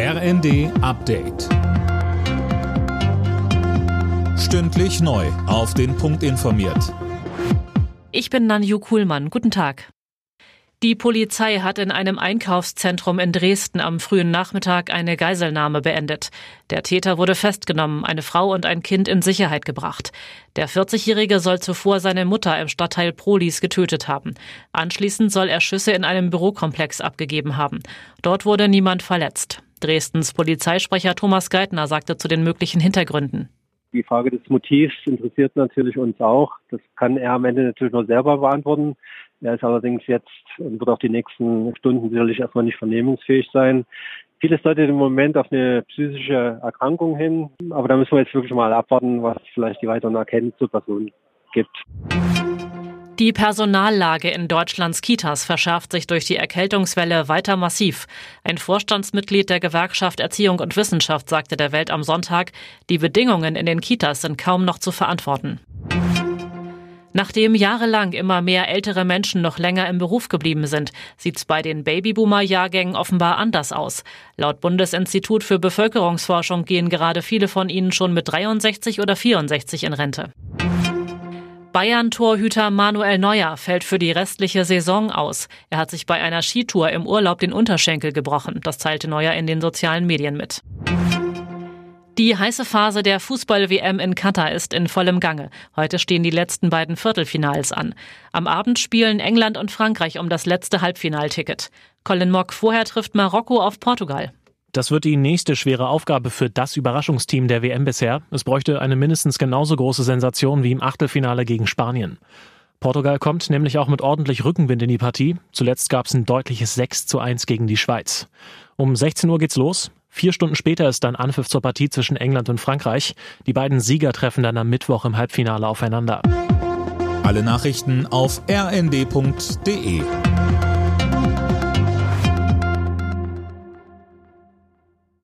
RND Update. Stündlich neu. Auf den Punkt informiert. Ich bin Nanju Kuhlmann. Guten Tag. Die Polizei hat in einem Einkaufszentrum in Dresden am frühen Nachmittag eine Geiselnahme beendet. Der Täter wurde festgenommen, eine Frau und ein Kind in Sicherheit gebracht. Der 40-Jährige soll zuvor seine Mutter im Stadtteil Prolis getötet haben. Anschließend soll er Schüsse in einem Bürokomplex abgegeben haben. Dort wurde niemand verletzt. Dresdens Polizeisprecher Thomas Geithner sagte zu den möglichen Hintergründen. Die Frage des Motivs interessiert natürlich uns auch. Das kann er am Ende natürlich nur selber beantworten. Er ist allerdings jetzt und wird auch die nächsten Stunden sicherlich erstmal nicht vernehmungsfähig sein. Vieles deutet im Moment auf eine psychische Erkrankung hin, aber da müssen wir jetzt wirklich mal abwarten, was vielleicht die weiteren Erkenntnisse zur Person gibt. Die Personallage in Deutschlands Kitas verschärft sich durch die Erkältungswelle weiter massiv. Ein Vorstandsmitglied der Gewerkschaft Erziehung und Wissenschaft sagte der Welt am Sonntag, die Bedingungen in den Kitas sind kaum noch zu verantworten. Nachdem jahrelang immer mehr ältere Menschen noch länger im Beruf geblieben sind, sieht es bei den Babyboomer-Jahrgängen offenbar anders aus. Laut Bundesinstitut für Bevölkerungsforschung gehen gerade viele von ihnen schon mit 63 oder 64 in Rente. Bayern-Torhüter Manuel Neuer fällt für die restliche Saison aus. Er hat sich bei einer Skitour im Urlaub den Unterschenkel gebrochen. Das teilte Neuer in den sozialen Medien mit. Die heiße Phase der Fußball-WM in Katar ist in vollem Gange. Heute stehen die letzten beiden Viertelfinals an. Am Abend spielen England und Frankreich um das letzte Halbfinalticket. Colin Mock vorher trifft Marokko auf Portugal. Das wird die nächste schwere Aufgabe für das Überraschungsteam der WM bisher. Es bräuchte eine mindestens genauso große Sensation wie im Achtelfinale gegen Spanien. Portugal kommt nämlich auch mit ordentlich Rückenwind in die Partie. Zuletzt gab es ein deutliches 6 zu 1 gegen die Schweiz. Um 16 Uhr geht's los. Vier Stunden später ist dann Anpfiff zur Partie zwischen England und Frankreich. Die beiden Sieger treffen dann am Mittwoch im Halbfinale aufeinander. Alle Nachrichten auf rnd.de